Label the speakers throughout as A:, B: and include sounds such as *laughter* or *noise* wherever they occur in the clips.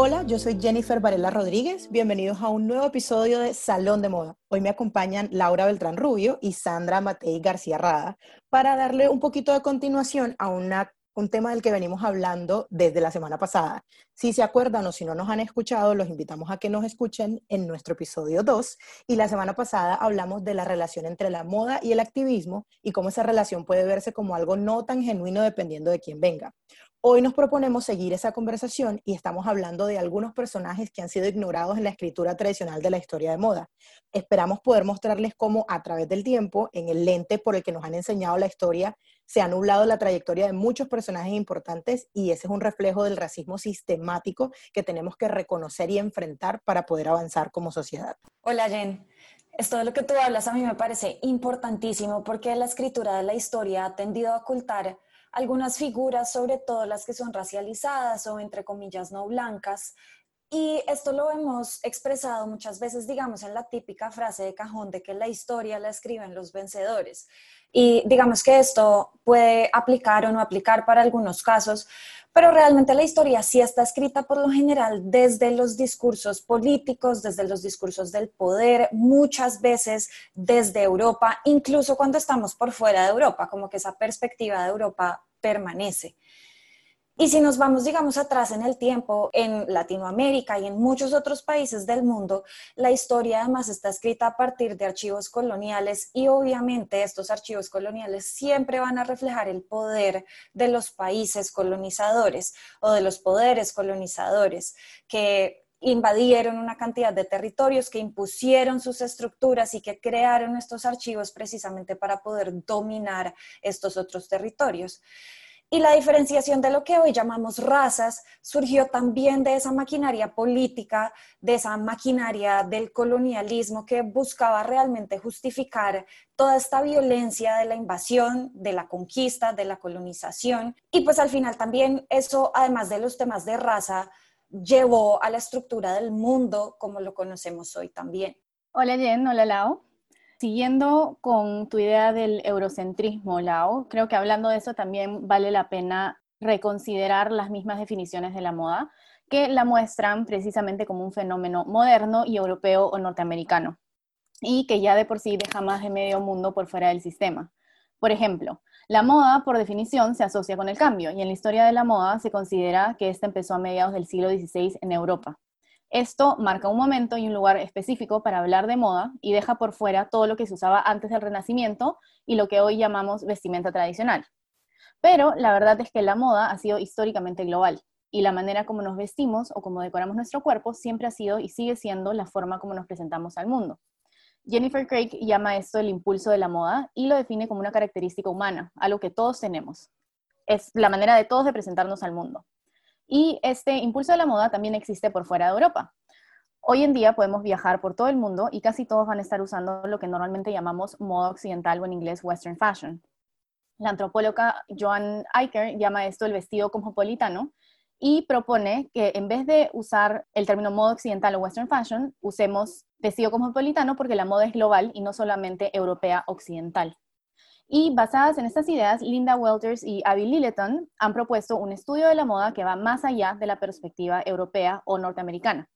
A: Hola, yo soy Jennifer Varela Rodríguez. Bienvenidos a un nuevo episodio de Salón de Moda. Hoy me acompañan Laura Beltrán Rubio y Sandra Matei García Rada para darle un poquito de continuación a un tema del que venimos hablando desde la semana pasada. Si se acuerdan o si no nos han escuchado, los invitamos a que nos escuchen en nuestro episodio 2. Y la semana pasada hablamos de la relación entre la moda y el activismo y cómo esa relación puede verse como algo no tan genuino dependiendo de quién venga. Hoy nos proponemos seguir esa conversación y estamos hablando de algunos personajes que han sido ignorados en la escritura tradicional de la historia de moda. Esperamos poder mostrarles cómo a través del tiempo, en el lente por el que nos han enseñado la historia, se ha nublado la trayectoria de muchos personajes importantes y ese es un reflejo del racismo sistemático que tenemos que reconocer y enfrentar para poder avanzar como sociedad.
B: Hola Jen. Esto de lo que tú hablas a mí me parece importantísimo porque la escritura de la historia ha tendido a ocultar algunas figuras, sobre todo las que son racializadas o entre comillas no blancas. Y esto lo hemos expresado muchas veces, digamos, en la típica frase de cajón de que la historia la escriben los vencedores. Y digamos que esto puede aplicar o no aplicar para algunos casos, pero realmente la historia sí está escrita por lo general desde los discursos políticos, desde los discursos del poder, muchas veces desde Europa, incluso cuando estamos por fuera de Europa, como que esa perspectiva de Europa permanece. Y si nos vamos, digamos, atrás en el tiempo, en Latinoamérica y en muchos otros países del mundo, la historia además está escrita a partir de archivos coloniales y obviamente estos archivos coloniales siempre van a reflejar el poder de los países colonizadores o de los poderes colonizadores que invadieron una cantidad de territorios, que impusieron sus estructuras y que crearon estos archivos precisamente para poder dominar estos otros territorios. Y la diferenciación de lo que hoy llamamos razas surgió también de esa maquinaria política, de esa maquinaria del colonialismo que buscaba realmente justificar toda esta violencia de la invasión, de la conquista, de la colonización. Y pues al final también eso, además de los temas de raza, llevó a la estructura del mundo como lo conocemos hoy también.
C: Hola Jen, hola Lau. Siguiendo con tu idea del eurocentrismo, Lau, creo que hablando de eso también vale la pena reconsiderar las mismas definiciones de la moda que la muestran precisamente como un fenómeno moderno y europeo o norteamericano, y que ya de por sí deja más de medio mundo por fuera del sistema. Por ejemplo, la moda, por definición, se asocia con el cambio, y en la historia de la moda se considera que esta empezó a mediados del siglo XVI en Europa. Esto marca un momento y un lugar específico para hablar de moda y deja por fuera todo lo que se usaba antes del Renacimiento y lo que hoy llamamos vestimenta tradicional. Pero la verdad es que la moda ha sido históricamente global y la manera como nos vestimos o como decoramos nuestro cuerpo siempre ha sido y sigue siendo la forma como nos presentamos al mundo. Jennifer Craig llama esto el impulso de la moda y lo define como una característica humana, algo que todos tenemos. Es la manera de todos de presentarnos al mundo. Y este impulso de la moda también existe por fuera de Europa. Hoy en día podemos viajar por todo el mundo y casi todos van a estar usando lo que normalmente llamamos moda occidental o en inglés western fashion. La antropóloga Joan Eicher llama esto el vestido cosmopolitano y propone que en vez de usar el término moda occidental o western fashion, usemos vestido cosmopolitano porque la moda es global y no solamente europea occidental. Y basadas en estas ideas, Linda Welters y Abby Lilleton han propuesto un estudio de la moda que va más allá de la perspectiva europea o norteamericana.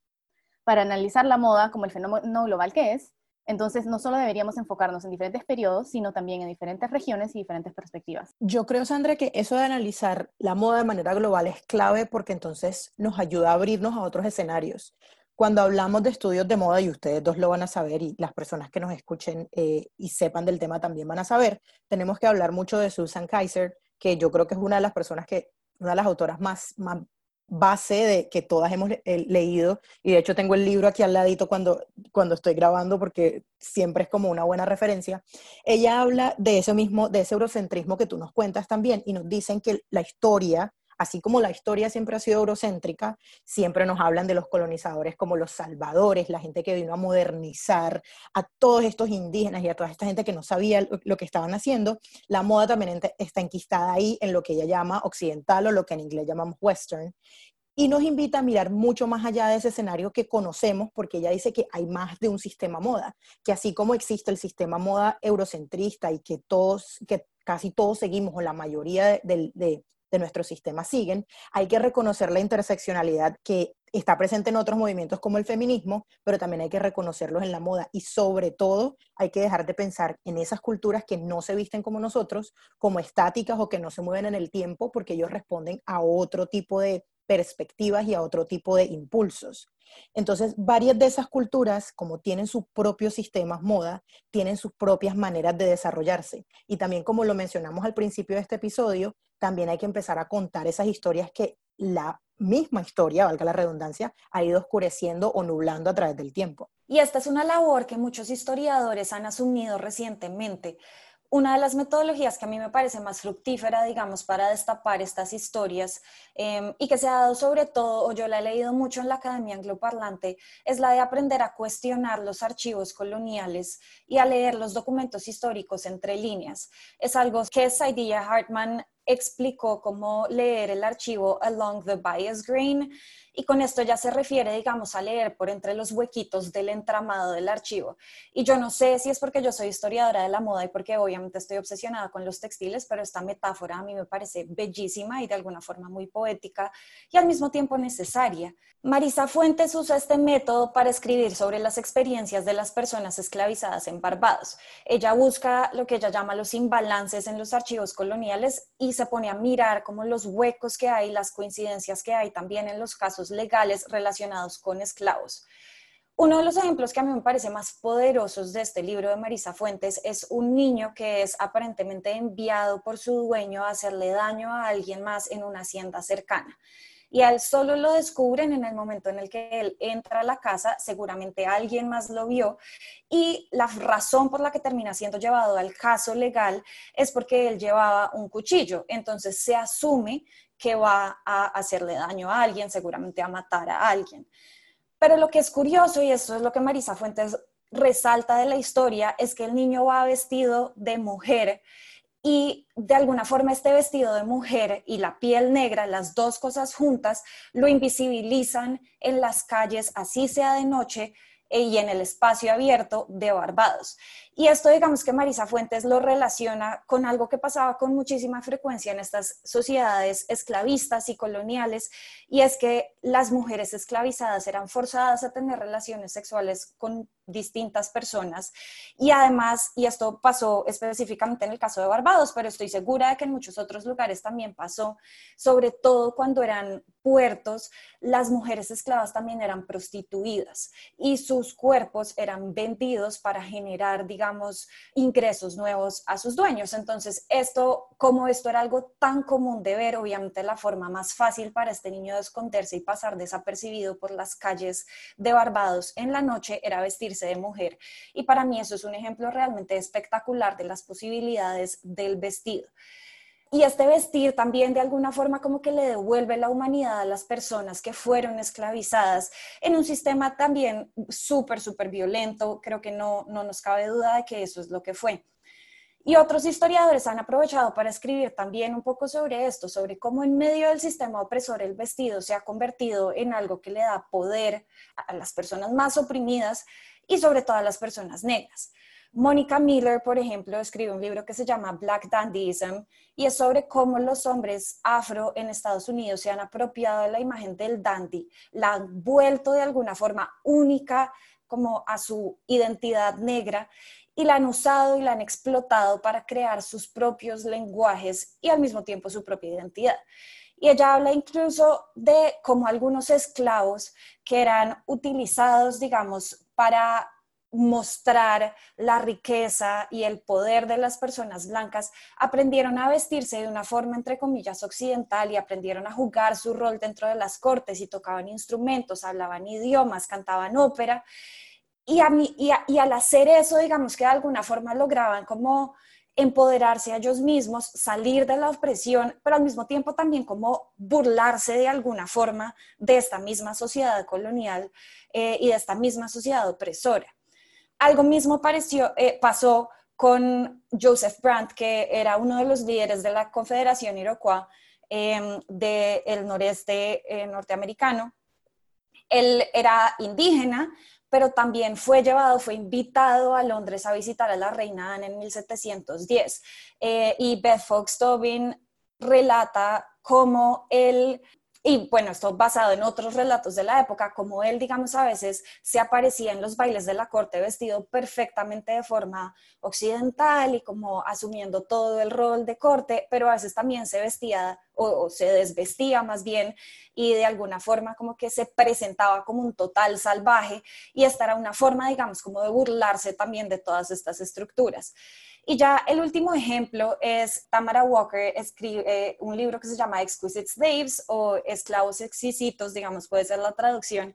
C: Para analizar la moda como el fenómeno global que es, entonces no solo deberíamos enfocarnos en diferentes periodos, sino también en diferentes regiones y diferentes perspectivas.
A: Yo creo, Sandra, que eso de analizar la moda de manera global es clave porque entonces nos ayuda a abrirnos a otros escenarios cuando hablamos de estudios de moda, y ustedes dos lo van a saber, y las personas que nos escuchen eh, y sepan del tema también van a saber, tenemos que hablar mucho de Susan Kaiser, que yo creo que es una de las personas que, una de las autoras más, más base de que todas hemos eh, leído, y de hecho tengo el libro aquí al ladito cuando, cuando estoy grabando porque siempre es como una buena referencia. Ella habla de eso mismo, de ese eurocentrismo que tú nos cuentas también, y nos dicen que la historia así como la historia siempre ha sido eurocéntrica, siempre nos hablan de los colonizadores como los salvadores, la gente que vino a modernizar a todos estos indígenas y a toda esta gente que no sabía lo que estaban haciendo. La moda también está enquistada ahí en lo que ella llama occidental o lo que en inglés llamamos western y nos invita a mirar mucho más allá de ese escenario que conocemos, porque ella dice que hay más de un sistema moda, que así como existe el sistema moda eurocentrista y que todos, que casi todos seguimos, o la mayoría de, nuestros sistemas siguen, hay que reconocer la interseccionalidad que está presente en otros movimientos como el feminismo, pero también hay que reconocerlos en la moda. Y sobre todo hay que dejar de pensar en esas culturas que no se visten como nosotros, como estáticas o que no se mueven en el tiempo, porque ellos responden a otro tipo de perspectivas y a otro tipo de impulsos. Entonces, varias de esas culturas, como tienen sus propios sistemas moda, tienen sus propias maneras de desarrollarse. Y también, como lo mencionamos al principio de este episodio, también hay que empezar a contar esas historias que la misma historia, valga la redundancia, ha ido oscureciendo o nublando a través del tiempo.
B: Y esta es una labor que muchos historiadores han asumido recientemente una de las metodologías que a mí me parece más fructífera, digamos, para destapar estas historias em, y que se ha dado sobre todo, o yo la he leído mucho en la Academia Angloparlante, es la de aprender a cuestionar los archivos coloniales y a leer los documentos históricos entre líneas. Es algo que Saidiya Hartman explicó cómo leer el archivo along the bias grain y con esto ya se refiere, digamos, a leer por entre los huequitos del entramado del archivo. Y yo no sé si es porque yo soy historiadora de la moda y porque obviamente estoy obsesionada con los textiles, pero esta metáfora a mí me parece bellísima y de alguna forma muy poética y al mismo tiempo necesaria. Marisa Fuentes usa este método para escribir sobre las experiencias de las personas esclavizadas en Barbados. Ella busca lo que ella llama los imbalances en los archivos coloniales y se pone a mirar como los huecos que hay, las coincidencias que hay también en los casos legales relacionados con esclavos. Uno de los ejemplos que a mí me parece más poderosos de este libro de Marisa Fuentes es un niño que es aparentemente enviado por su dueño a hacerle daño a alguien más en una hacienda cercana y a él solo lo descubren en el momento en el que él entra a la casa, seguramente alguien más lo vio y la razón por la que termina siendo llevado al caso legal es porque él llevaba un cuchillo, entonces se asume que va a hacerle daño a alguien, seguramente a matar a alguien. Pero lo que es curioso, y esto es lo que Marisa Fuentes resalta de la historia, es que el niño va vestido de mujer y de alguna forma este vestido de mujer y la piel negra, las dos cosas juntas, lo invisibilizan en las calles, así sea de noche, eh, y en el espacio abierto de Barbados. Y esto digamos que Marisa Fuentes lo relaciona con algo que pasaba con muchísima frecuencia en estas sociedades esclavistas y coloniales, y es que las mujeres esclavizadas eran forzadas a tener relaciones sexuales con distintas personas. Y además, y esto pasó específicamente en el caso de Barbados, pero estoy segura de que en muchos otros lugares también pasó, sobre todo cuando eran puertos, las mujeres esclavas también eran prostituidas y sus cuerpos eran vendidos para generar, digamos, digamos, ingresos nuevos a sus dueños. Entonces, esto, como esto era algo tan común de ver, obviamente la forma más fácil para este niño de esconderse y pasar desapercibido por las calles de Barbados en la noche era vestirse de mujer. Y para mí eso es un ejemplo realmente espectacular de las posibilidades del vestido. Y este vestir también de alguna forma como que le devuelve la humanidad a las personas que fueron esclavizadas en un sistema también súper, súper violento. Creo que no, no nos cabe duda de que eso es lo que fue. Y otros historiadores han aprovechado para escribir también un poco sobre esto, sobre cómo en medio del sistema opresor el vestido se ha convertido en algo que le da poder a las personas más oprimidas y sobre todo a las personas negras. Mónica Miller, por ejemplo, escribe un libro que se llama Black Dandyism y es sobre cómo los hombres afro en Estados Unidos se han apropiado de la imagen del dandy, la han vuelto de alguna forma única como a su identidad negra y la han usado y la han explotado para crear sus propios lenguajes y al mismo tiempo su propia identidad. Y ella habla incluso de cómo algunos esclavos que eran utilizados, digamos, para mostrar la riqueza y el poder de las personas blancas, aprendieron a vestirse de una forma, entre comillas, occidental y aprendieron a jugar su rol dentro de las cortes y tocaban instrumentos, hablaban idiomas, cantaban ópera. Y, a mí, y, al hacer eso, digamos que de alguna forma lograban como empoderarse a ellos mismos, salir de la opresión, pero al mismo tiempo también como burlarse de alguna forma de esta misma sociedad colonial eh, y de esta misma sociedad opresora. Algo mismo eh, pasó con Joseph Brandt, que era uno de los líderes de la Confederación Iroquois em, del noreste eh, norteamericano. Él era indígena, pero también fue llevado, fue invitado a Londres a visitar a la reina Anne en 1710. Eh, y Beth Fox Tobin relata cómo él y bueno, esto basado en otros relatos de la época, como él, digamos, a veces se aparecía en los bailes de la corte vestido perfectamente de forma occidental y como asumiendo todo el rol de corte, pero a veces también se vestía o, se desvestía más bien y de alguna forma como que se presentaba como un total salvaje y esta era una forma, digamos, como de burlarse también de todas estas estructuras. Y ya el último ejemplo es Tamara Walker escribe eh, un libro que se llama Exquisite Slaves o Esclavos Exquisitos, digamos, puede ser la traducción,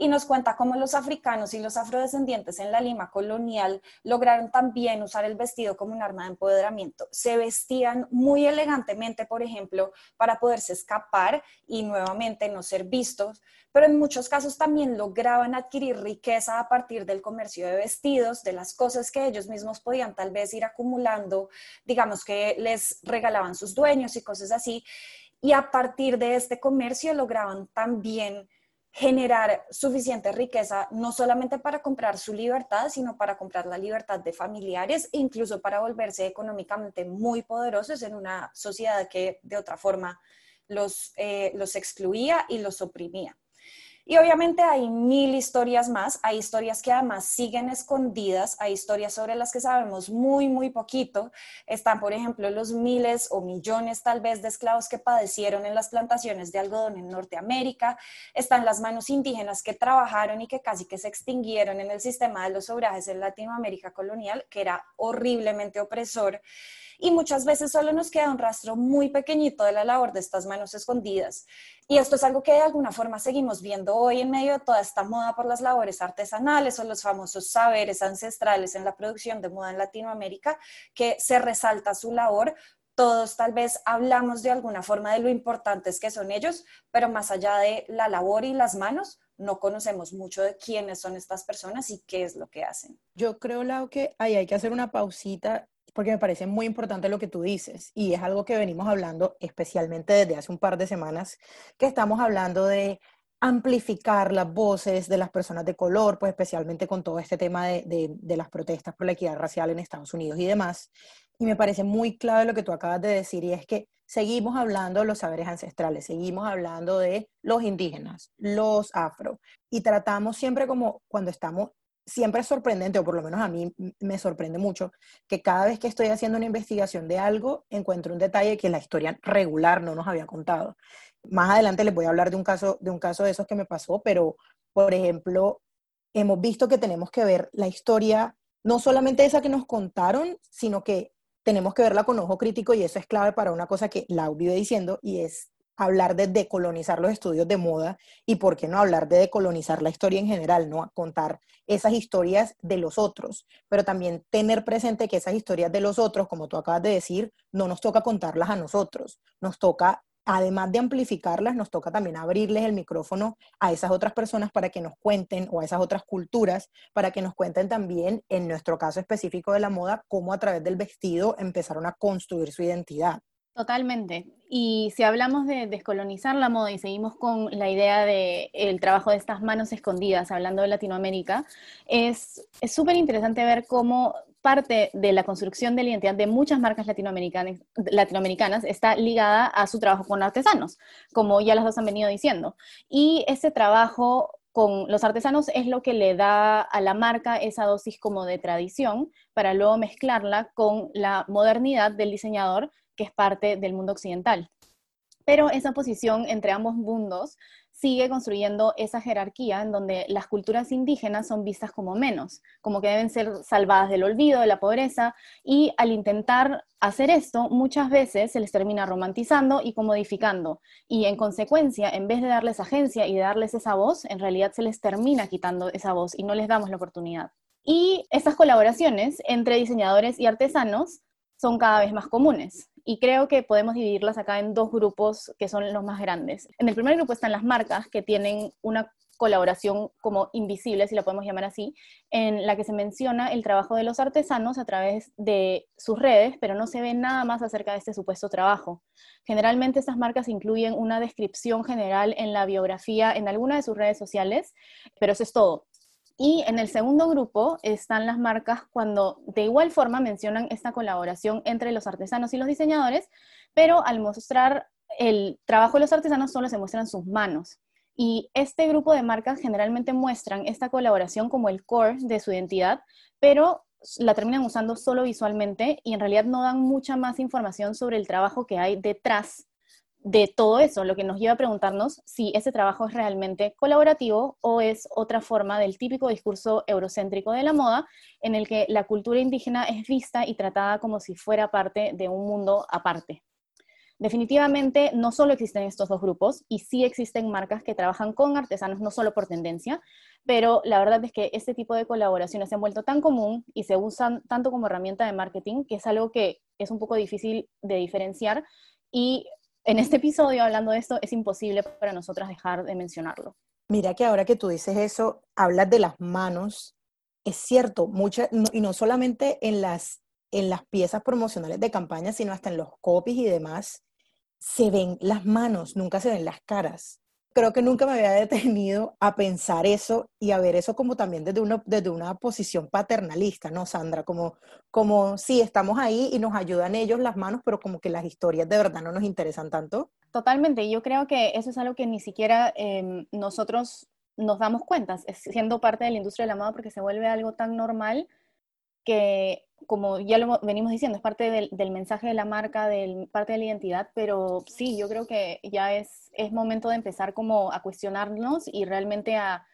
B: y nos cuenta cómo los africanos y los afrodescendientes en la Lima colonial lograron también usar el vestido como un arma de empoderamiento. Se vestían muy elegantemente, por ejemplo, para poderse escapar y nuevamente no ser vistos, pero en muchos casos también lograban adquirir riqueza a partir del comercio de vestidos, de las cosas que ellos mismos podían tal vez ir acumulando, digamos que les regalaban sus dueños y cosas así. Y a partir de este comercio lograban también generar suficiente riqueza, no solamente para comprar su libertad, sino para comprar la libertad de familiares e incluso para volverse económicamente muy poderosos en una sociedad que de otra forma los, eh, los excluía y los oprimía. Y obviamente hay mil historias más, hay historias que además siguen escondidas, hay historias sobre las que sabemos muy, muy poquito. Están, por ejemplo, los miles o millones tal vez de esclavos que padecieron en las plantaciones de algodón en Norteamérica, están las manos indígenas que trabajaron y que casi que se extinguieron en el sistema de los obrajes en Latinoamérica colonial, que era horriblemente opresor y muchas veces solo nos queda un rastro muy pequeñito de la labor de estas manos escondidas. Y esto es algo que de alguna forma seguimos viendo hoy en medio de toda esta moda por las labores artesanales o los famosos saberes ancestrales en la producción de moda en Latinoamérica, que se resalta su labor, todos tal vez hablamos de alguna forma de lo importantes que son ellos, pero más allá de la labor y las manos, no conocemos mucho de quiénes son estas personas y qué es lo que hacen.
A: Yo creo, Lau, que ahí hay que hacer una pausita porque me parece muy importante lo que tú dices y es algo que venimos hablando especialmente desde hace un par de semanas, que estamos hablando de amplificar las voces de las personas de color, pues especialmente con todo este tema de, las protestas por la equidad racial en Estados Unidos y demás. Y me parece muy clave lo que tú acabas de decir y es que seguimos hablando de los saberes ancestrales, seguimos hablando de los indígenas, los afro, y tratamos siempre como cuando estamos siempre es sorprendente, o por lo menos a mí me sorprende mucho, que cada vez que estoy haciendo una investigación de algo, encuentro un detalle que la historia regular no nos había contado. Más adelante les voy a hablar de un caso de, un caso de esos que me pasó, pero, por ejemplo, hemos visto que tenemos que ver la historia, no solamente esa que nos contaron, sino que tenemos que verla con ojo crítico y eso es clave para una cosa que Lau vive diciendo y es hablar de decolonizar los estudios de moda y por qué no hablar de decolonizar la historia en general, ¿no? Contar esas historias de los otros, pero también tener presente que esas historias de los otros, como tú acabas de decir, no nos toca contarlas a nosotros, nos toca además de amplificarlas, nos toca también abrirles el micrófono a esas otras personas para que nos cuenten, o a esas otras culturas, para que nos cuenten también, en nuestro caso específico de la moda, cómo a través del vestido empezaron a construir su identidad.
C: Totalmente. Y si hablamos de descolonizar la moda y seguimos con la idea del el trabajo de estas manos escondidas, hablando de Latinoamérica, es súper interesante ver cómo parte de la construcción de la identidad de muchas marcas latinoamericanas, latinoamericanas está ligada a su trabajo con artesanos, como ya las dos han venido diciendo. Y ese trabajo con los artesanos es lo que le da a la marca esa dosis como de tradición para luego mezclarla con la modernidad del diseñador que es parte del mundo occidental. Pero esa posición entre ambos mundos sigue construyendo esa jerarquía en donde las culturas indígenas son vistas como menos, como que deben ser salvadas del olvido, de la pobreza, y al intentar hacer esto, muchas veces se les termina romantizando y comodificando, y en consecuencia, en vez de darles agencia y de darles esa voz, en realidad se les termina quitando esa voz y no les damos la oportunidad. Y estas colaboraciones entre diseñadores y artesanos son cada vez más comunes. Y creo que podemos dividirlas acá en dos grupos que son los más grandes. En el primer grupo están las marcas que tienen una colaboración como invisible, si la podemos llamar así, en la que se menciona el trabajo de los artesanos a través de sus redes, pero no se ve nada más acerca de este supuesto trabajo. Generalmente estas marcas incluyen una descripción general en la biografía en alguna de sus redes sociales, pero eso es todo. Y en el segundo grupo están las marcas cuando de igual forma mencionan esta colaboración entre los artesanos y los diseñadores, pero al mostrar el trabajo de los artesanos solo se muestran sus manos. Y este grupo de marcas generalmente muestran esta colaboración como el core de su identidad, pero la terminan usando solo visualmente y en realidad no dan mucha más información sobre el trabajo que hay detrás de todo eso, lo que nos lleva a preguntarnos si ese trabajo es realmente colaborativo o es otra forma del típico discurso eurocéntrico de la moda, en el que la cultura indígena es vista y tratada como si fuera parte de un mundo aparte. Definitivamente no solo existen estos dos grupos y sí existen marcas que trabajan con artesanos no solo por tendencia, pero la verdad es que este tipo de colaboraciones se han vuelto tan común y se usan tanto como herramienta de marketing que es algo que es un poco difícil de diferenciar y en este episodio hablando de esto es imposible para nosotras dejar de mencionarlo.
A: Mira que ahora que tú dices eso, hablas de las manos, es cierto, muchas, y no solamente en las, en las piezas promocionales de campaña, sino hasta en los copies y demás, se ven las manos, nunca se ven las caras. Creo que nunca me había detenido a pensar eso y a ver eso como también desde una, desde una posición paternalista, ¿no, Sandra? Como, como sí, estamos ahí y nos ayudan ellos las manos, pero como que las historias de verdad no nos interesan tanto.
C: Totalmente, yo creo que eso es algo que ni siquiera em, nosotros nos damos cuenta, siendo parte de la industria de la moda, porque se vuelve algo tan normal que como ya lo venimos diciendo, es parte del, mensaje de la marca, del, parte de la identidad, pero sí, yo creo que ya es, es momento de empezar como a cuestionarnos y realmente a,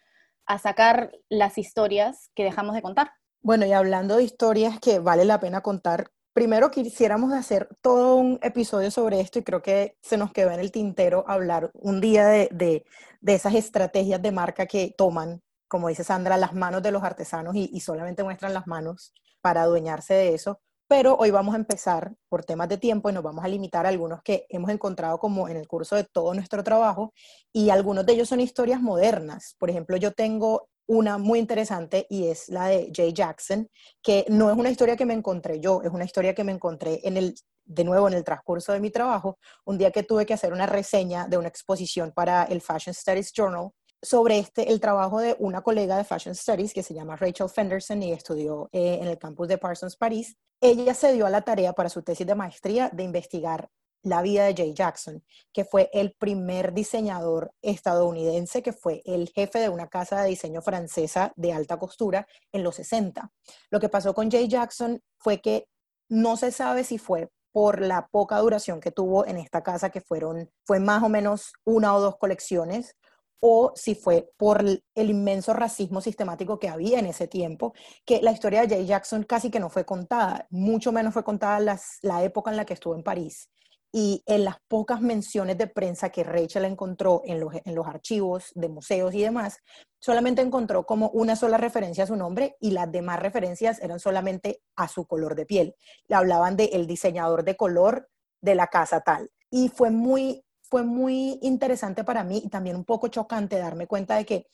C: a sacar las historias que dejamos de contar.
A: Bueno, y hablando de historias que vale la pena contar, primero quisiéramos hacer todo un episodio sobre esto y creo que se nos quedó en el tintero hablar un día de, de, de esas estrategias de marca que toman, como dice Sandra, las manos de los artesanos y, y solamente muestran las manos para adueñarse de eso, pero hoy vamos a empezar por temas de tiempo y nos vamos a limitar a algunos que hemos encontrado como en el curso de todo nuestro trabajo y algunos de ellos son historias modernas. Por ejemplo, yo tengo una muy interesante y es la de Jay Jackson, que no es una historia que me encontré yo, es una historia que me encontré en el de nuevo en el transcurso de mi trabajo, un día que tuve que hacer una reseña de una exposición para el Fashion Studies Journal sobre este, el trabajo de una colega de Fashion Studies que se llama Rachel Fenderson y estudió eh, en el campus de Parsons, París. Ella se dio a la tarea para su tesis de maestría de investigar la vida de Jay Jackson, que fue el primer diseñador estadounidense, que fue el jefe de una casa de diseño francesa de alta costura en los 60. Lo que pasó con Jay Jackson fue que no se sabe si fue por la poca duración que tuvo en esta casa, que fueron, fue más o menos una o dos colecciones, o si fue por el inmenso racismo sistemático que había en ese tiempo, que la historia de Jay Jackson casi que no fue contada, mucho menos fue contada la época en la que estuvo en París. Y en las pocas menciones de prensa que Rachel encontró en los, en los archivos de museos y demás, solamente encontró como una sola referencia a su nombre y las demás referencias eran solamente a su color de piel. Le hablaban de el diseñador de color de la casa tal. Y fue muy fue muy interesante para mí y también un poco chocante darme cuenta de que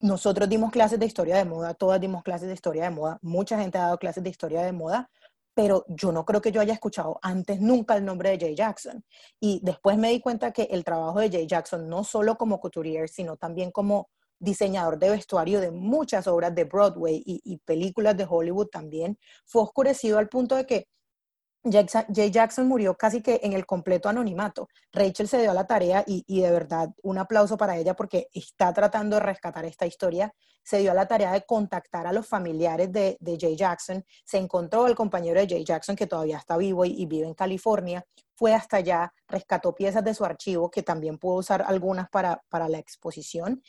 A: nosotros dimos clases de historia de moda, todas dimos clases de historia de moda, mucha gente ha dado clases de historia de moda, pero yo no creo que yo haya escuchado antes nunca el nombre de Jay Jackson. Y después me di cuenta que el trabajo de Jay Jackson, no solo como couturier, sino también como diseñador de vestuario de muchas obras de Broadway y, y películas de Hollywood también, fue oscurecido al punto de que Jay Jackson murió casi que en el completo anonimato. Rachel se dio a la tarea y, de verdad un aplauso para ella porque está tratando de rescatar esta historia. Se dio a la tarea de contactar a los familiares de, de Jay Jackson. Se encontró el compañero de Jay Jackson que todavía está vivo y, vive en California. Fue hasta allá, rescató piezas de su archivo que también pudo usar algunas para, para la exposición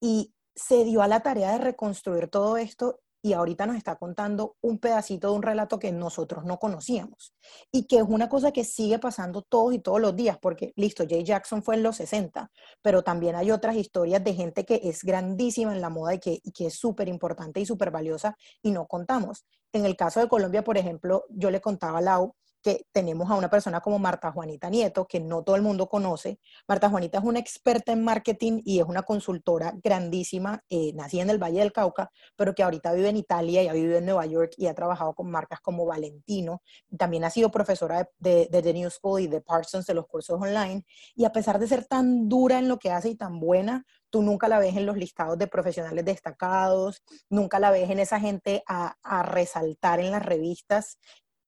A: y se dio a la tarea de reconstruir todo esto y ahorita nos está contando un pedacito de un relato que nosotros no conocíamos y que es una cosa que sigue pasando todos y todos los días, porque listo, Jay Jackson fue en los 60, pero también hay otras historias de gente que es grandísima en la moda y que, que es súper importante y súper valiosa y no contamos. En el caso de Colombia, por ejemplo, yo le contaba a Lau que tenemos a una persona como Marta Juanita Nieto, que no todo el mundo conoce. Marta Juanita es una experta en marketing y es una consultora grandísima, eh, nacida en el Valle del Cauca, pero que ahorita vive en Italia y ha vivido en Nueva York y ha trabajado con marcas como Valentino. También ha sido profesora de, The New School y de Parsons de los cursos online. Y a pesar de ser tan dura en lo que hace y tan buena, tú nunca la ves en los listados de profesionales destacados, nunca la ves en esa gente a resaltar en las revistas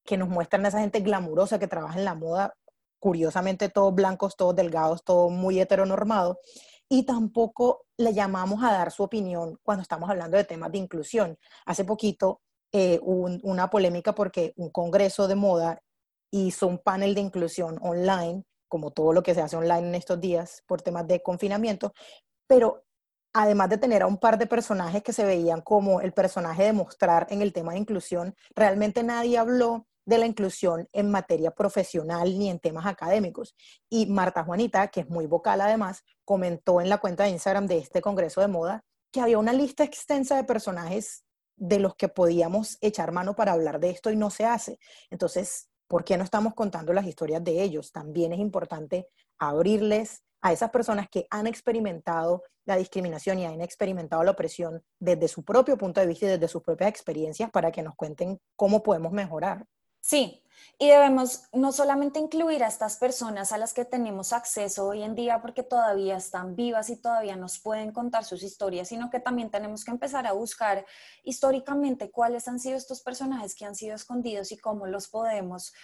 A: que nos muestran a esa gente glamurosa que trabaja en la moda, curiosamente todos blancos, todos delgados, todo muy heteronormado, y tampoco le llamamos a dar su opinión cuando estamos hablando de temas de inclusión. Hace poquito eh, hubo una polémica porque un congreso de moda hizo un panel de inclusión online, como todo lo que se hace online en estos días por temas de confinamiento, pero además de tener a un par de personajes que se veían como el personaje de mostrar en el tema de inclusión, realmente nadie habló de la inclusión en materia profesional ni en temas académicos. Y Marta Juanita, que es muy vocal además, comentó en la cuenta de Instagram de este Congreso de Moda que había una lista extensa de personajes de los que podíamos echar mano para hablar de esto y no se hace. Entonces, ¿por qué no estamos contando las historias de ellos? También es importante abrirles a esas personas que han experimentado la discriminación y han experimentado la opresión desde su propio punto de vista y desde sus propias experiencias para que nos cuenten cómo podemos mejorar.
B: Sí, y debemos no solamente incluir a estas personas a las que tenemos acceso hoy en día porque todavía están vivas y todavía nos pueden contar sus historias, sino que también tenemos que empezar a buscar históricamente cuáles han sido estos personajes que han sido escondidos y cómo los podemos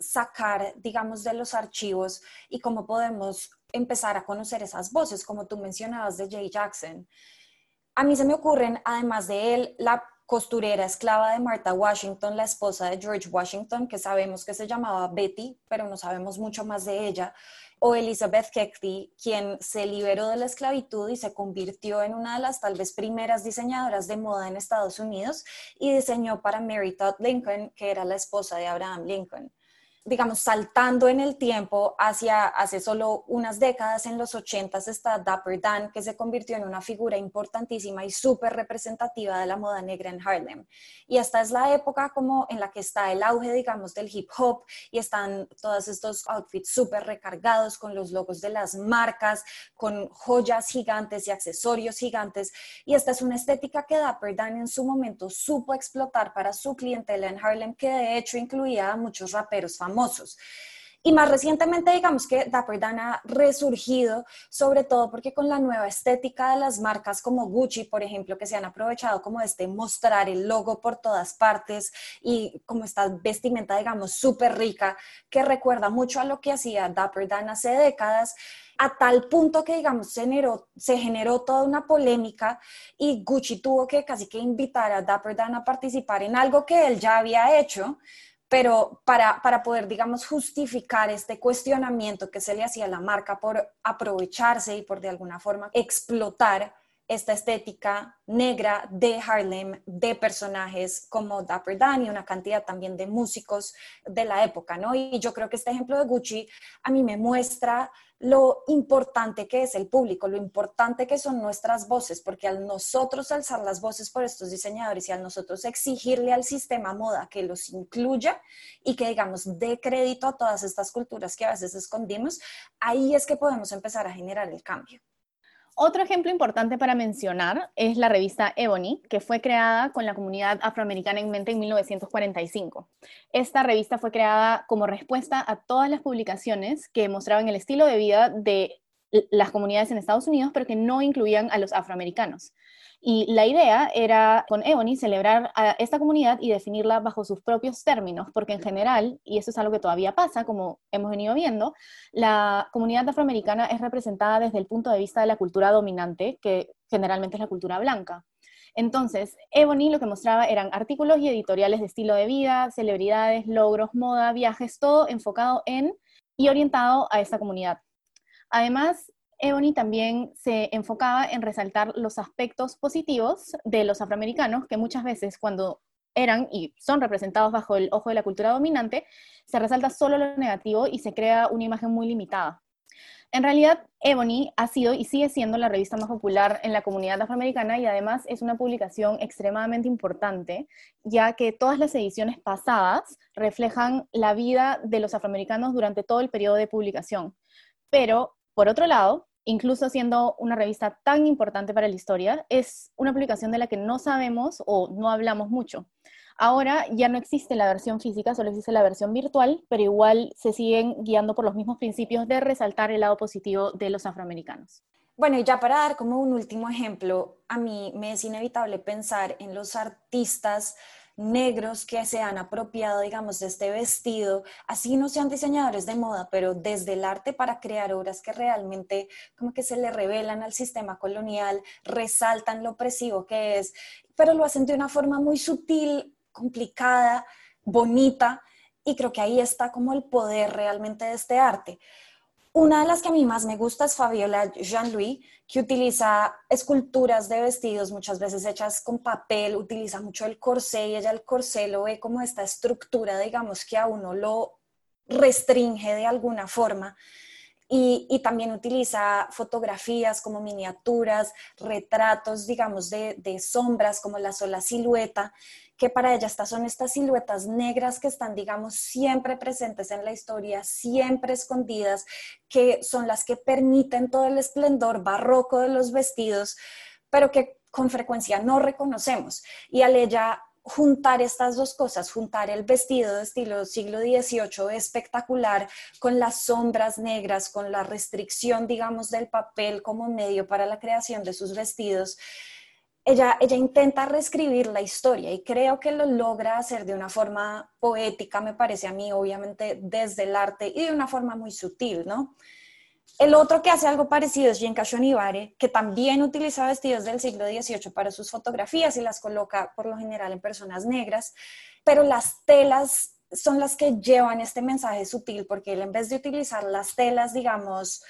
B: sacar, digamos, de los archivos y cómo podemos empezar a conocer esas voces, como tú mencionabas de Jay Jackson. A mí se me ocurren, además de él, la costurera esclava de Martha Washington, la esposa de George Washington, que sabemos que se llamaba Betty, pero no sabemos mucho más de ella, o Elizabeth Keckley, quien se liberó de la esclavitud y se convirtió en una de las tal vez primeras diseñadoras de moda en Estados Unidos y diseñó para Mary Todd Lincoln, que era la esposa de Abraham Lincoln digamos, saltando en el tiempo hacia hace solo unas décadas, en los 80 está Dapper Dan, que se convirtió en una figura importantísima y súper representativa de la moda negra en Harlem. Y esta es la época como en la que está el auge, digamos, del hip hop y están todos estos outfits súper recargados con los logos de las marcas, con joyas gigantes y accesorios gigantes. Y esta es una estética que Dapper Dan en su momento supo explotar para su clientela en Harlem, que de hecho incluía a muchos raperos famosos famosos. Y más recientemente, digamos que Dapper Dan ha resurgido, sobre todo porque con la nueva estética de las marcas como Gucci, por ejemplo, que se han aprovechado como este mostrar el logo por todas partes y como esta vestimenta, digamos, súper rica, que recuerda mucho a lo que hacía Dapper Dan hace décadas, a tal punto que, digamos, se generó, se generó toda una polémica y Gucci tuvo que casi que invitar a Dapper Dan a participar en algo que él ya había hecho pero para, para, poder, digamos, justificar este cuestionamiento que se le hacía a la marca por aprovecharse y por de alguna forma explotar esta estética negra de Harlem, de personajes como Dapper Dan y una cantidad también de músicos de la época, ¿no? Y yo creo que este ejemplo de Gucci a mí me muestra lo importante que es el público, lo importante que son nuestras voces, porque al nosotros alzar las voces por estos diseñadores y al nosotros exigirle al sistema moda que los incluya y que digamos dé crédito a todas estas culturas que a veces escondimos, ahí es que podemos empezar a generar el cambio.
C: Otro ejemplo importante para mencionar es la revista Ebony, que fue creada con la comunidad afroamericana en mente en 1945. Esta revista fue creada como respuesta a todas las publicaciones que mostraban el estilo de vida de las comunidades en Estados Unidos, pero que no incluían a los afroamericanos. Y la idea era con Ebony celebrar a esta comunidad y definirla bajo sus propios términos, porque en general, y eso es algo que todavía pasa, como hemos venido viendo, la comunidad afroamericana es representada desde el punto de vista de la cultura dominante, que generalmente es la cultura blanca. Entonces, Ebony lo que mostraba eran artículos y editoriales de estilo de vida, celebridades, logros, moda, viajes, todo enfocado en y orientado a esta comunidad. Además, Ebony también se enfocaba en resaltar los aspectos positivos de los afroamericanos, que muchas veces cuando eran y son representados bajo el ojo de la cultura dominante, se resalta solo lo negativo y se crea una imagen muy limitada. En realidad, Ebony ha sido y sigue siendo la revista más popular en la comunidad afroamericana y además es una publicación extremadamente importante, ya que todas las ediciones pasadas reflejan la vida de los afroamericanos durante todo el periodo de publicación. Pero, por otro lado, incluso siendo una revista tan importante para la historia, es una publicación de la que no sabemos o no hablamos mucho. Ahora ya no existe la versión física, solo existe la versión virtual, pero igual se siguen guiando por los mismos principios de resaltar el lado positivo de los afroamericanos.
B: Bueno, y ya para dar como un último ejemplo, a mí me es inevitable pensar en los artistas negros que se han apropiado, digamos, de este vestido, así no sean diseñadores de moda, pero desde el arte para crear obras que realmente como que se le revelan al sistema colonial, resaltan lo opresivo que es, pero lo hacen de una forma muy sutil, complicada, bonita, y creo que ahí está como el poder realmente de este arte. Una de las que a mí más me gusta es Fabiola Jean-Louis, que utiliza esculturas de vestidos muchas veces hechas con papel, utiliza mucho el corsé y ella el corsé lo ve como esta estructura, digamos, que a uno lo restringe de alguna forma. Y, también utiliza fotografías como miniaturas, retratos, digamos, de, de sombras como la sola silueta que para ella estas son estas siluetas negras que están, digamos, siempre presentes en la historia, siempre escondidas, que son las que permiten todo el esplendor barroco de los vestidos, pero que con frecuencia no reconocemos. Y al ella juntar estas dos cosas, juntar el vestido de estilo siglo XVIII espectacular con las sombras negras, con la restricción, digamos, del papel como medio para la creación de sus vestidos, ella, intenta reescribir la historia y creo que lo logra hacer de una forma poética, me parece a mí, obviamente desde el arte y de una forma muy sutil, ¿no? El otro que hace algo parecido es Genka Shonibare, que también utiliza vestidos del siglo XVIII para sus fotografías y las coloca por lo general en personas negras, pero las telas son las que llevan este mensaje sutil, porque él en vez de utilizar las telas, digamos,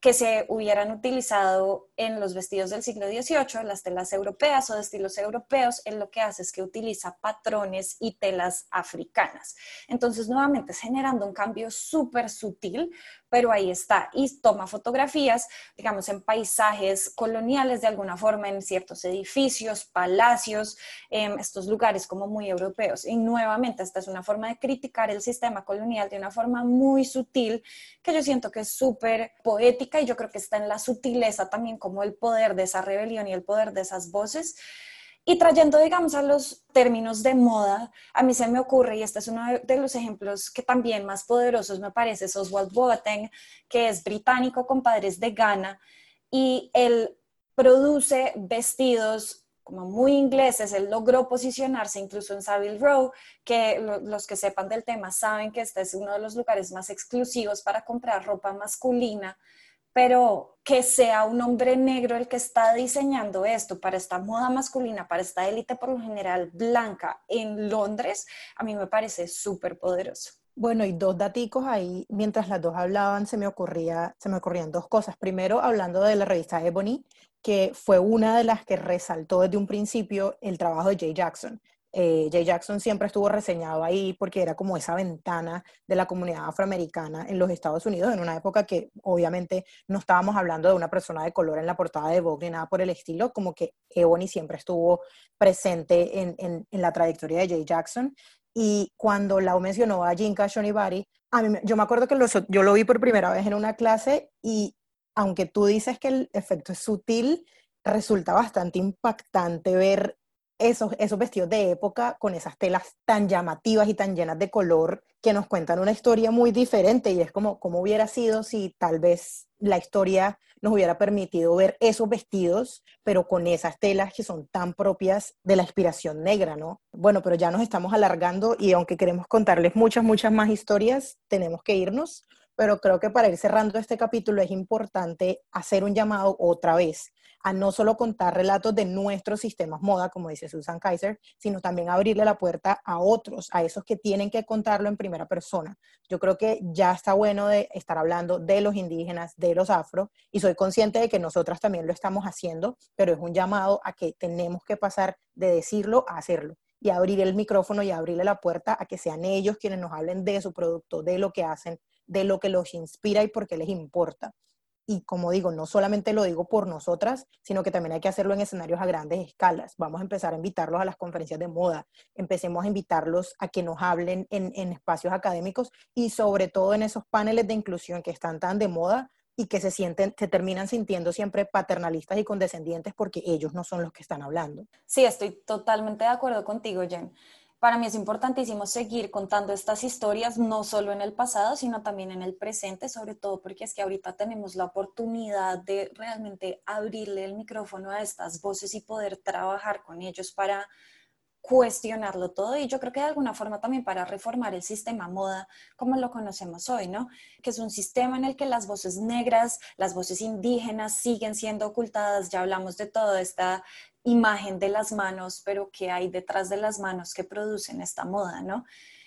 B: que se hubieran utilizado en los vestidos del siglo XVIII, las telas europeas o de estilos europeos, él lo que hace es que utiliza patrones y telas africanas. Entonces, nuevamente, generando un cambio súper sutil, pero ahí está. Y toma fotografías, digamos, en paisajes coloniales de alguna forma, en ciertos edificios, palacios, en estos lugares como muy europeos. Y nuevamente, esta es una forma de criticar el sistema colonial de una forma muy sutil, que yo siento que es súper poética y yo creo que está en la sutileza también como el poder de esa rebelión y el poder de esas voces. Y trayendo, digamos, a los términos de moda, a mí se me ocurre, y este es uno de los ejemplos que también más poderosos me parece, es Oswald Boateng, que es británico con padres de Ghana, y él produce vestidos como muy ingleses, él logró posicionarse incluso en Savile Row, que los que sepan del tema saben que este es uno de los lugares más exclusivos para comprar ropa masculina pero que sea un hombre negro el que está diseñando esto para esta moda masculina, para esta élite por lo general blanca en Londres, a mí me parece súper poderoso.
A: Bueno, y dos daticos ahí, mientras las dos hablaban, se me, ocurría, se me ocurrían dos cosas. Primero, hablando de la revista Ebony, que fue una de las que resaltó desde un principio el trabajo de Jay Jackson. Eh, Jay Jackson siempre estuvo reseñado ahí porque era como esa ventana de la comunidad afroamericana en los Estados Unidos, en una época que obviamente no estábamos hablando de una persona de color en la portada de Vogue ni nada por el estilo, como que Ebony siempre estuvo presente en, en, la trayectoria de Jay Jackson. Y cuando Lau mencionó a Jinka Shonibari, a mí, yo me acuerdo que yo lo vi por primera vez en una clase y aunque tú dices que el efecto es sutil, resulta bastante impactante ver esos, esos vestidos de época con esas telas tan llamativas y tan llenas de color que nos cuentan una historia muy diferente y es como cómo hubiera sido si tal vez la historia nos hubiera permitido ver esos vestidos, pero con esas telas que son tan propias de la inspiración negra, ¿no? Bueno, pero ya nos estamos alargando y aunque queremos contarles muchas, muchas más historias, tenemos que irnos, pero creo que para ir cerrando este capítulo es importante hacer un llamado otra vez a no solo contar relatos de nuestros sistemas moda, como dice Susan Kaiser, sino también abrirle la puerta a otros, a esos que tienen que contarlo en primera persona. Yo creo que ya está bueno de estar hablando de los indígenas, de los afro, y soy consciente de que nosotras también lo estamos haciendo, pero es un llamado a que tenemos que pasar de decirlo a hacerlo y abrir el micrófono y abrirle la puerta a que sean ellos quienes nos hablen de su producto, de lo que hacen, de lo que los inspira y por qué les importa. Y como digo, no solamente lo digo por nosotras, sino que también hay que hacerlo en escenarios a grandes escalas. Vamos a empezar a invitarlos a las conferencias de moda, empecemos a invitarlos a que nos hablen en, espacios académicos y sobre todo en esos paneles de inclusión que están tan de moda y que se sienten, se terminan sintiendo siempre paternalistas y condescendientes porque ellos no son los que están hablando.
B: Sí, estoy totalmente de acuerdo contigo, Jen para mí es importantísimo seguir contando estas historias, no solo en el pasado, sino también en el presente, sobre todo porque es que ahorita tenemos la oportunidad de realmente abrirle el micrófono a estas voces y poder trabajar con ellos para cuestionarlo todo y yo creo que de alguna forma también para reformar el sistema moda como lo conocemos hoy, ¿no? Que es un sistema en el que las voces negras, las voces indígenas siguen siendo ocultadas, ya hablamos de toda esta imagen de las manos, pero ¿qué hay detrás de las manos que producen esta moda, ¿no?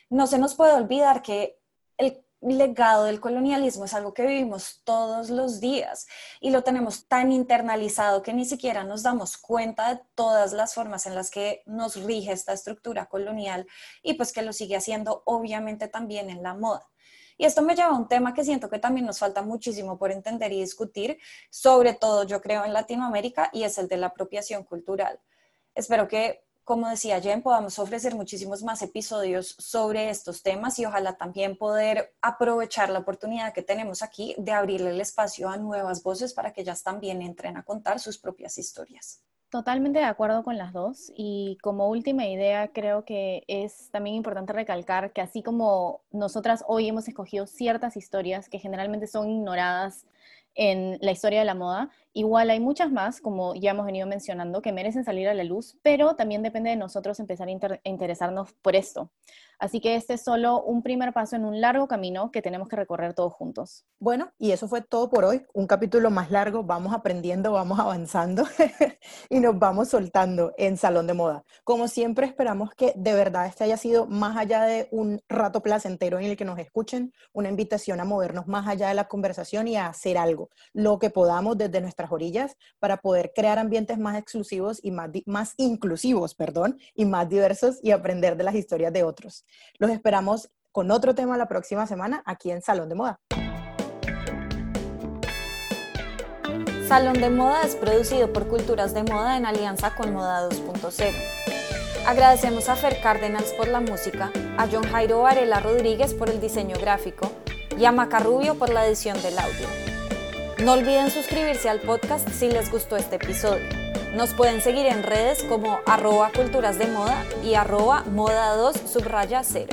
B: No se nos puede olvidar que el legado del colonialismo es algo que vivimos todos los días y lo tenemos tan internalizado que ni siquiera nos damos cuenta de todas las formas en las que nos rige esta estructura colonial y pues que lo sigue haciendo obviamente también en la moda. Y esto me lleva a un tema que siento que también nos falta muchísimo por entender y discutir, sobre todo yo creo en Latinoamérica, y es el de la apropiación cultural. Espero que como decía Jen, podamos ofrecer muchísimos más episodios sobre estos temas y ojalá también poder aprovechar la oportunidad que tenemos aquí de abrirle el espacio a nuevas voces para que ellas también entren a contar sus propias historias.
C: Totalmente de acuerdo con las dos y como última idea creo que es también importante recalcar que así como nosotras hoy hemos escogido ciertas historias que generalmente son ignoradas en la historia de la moda, igual hay muchas más, como ya hemos venido mencionando, que merecen salir a la luz, pero también depende de nosotros empezar a, interesarnos por esto. Así que este es solo un primer paso en un largo camino que tenemos que recorrer todos juntos.
A: Bueno, y eso fue todo por hoy. Un capítulo más largo, vamos aprendiendo, vamos avanzando *laughs* y nos vamos soltando en Salón de Moda. Como siempre, esperamos que de verdad este haya sido más allá de un rato placentero en el que nos escuchen, una invitación a movernos más allá de la conversación y a hacer algo, lo que podamos desde nuestras orillas para poder crear ambientes más exclusivos y más, más inclusivos, perdón, y más diversos y aprender de las historias de otros. Los esperamos con otro tema la próxima semana aquí en Salón de Moda.
B: Salón de Moda es producido por Culturas de Moda en alianza con Moda 2.0. Agradecemos a Fer Cárdenas por la música, a John Jairo Varela Rodríguez por el diseño gráfico y a Maca Rubio por la edición del audio. No olviden suscribirse al podcast si les gustó este episodio. Nos pueden seguir en redes como arroba culturas de moda y arroba moda 2 subraya 0.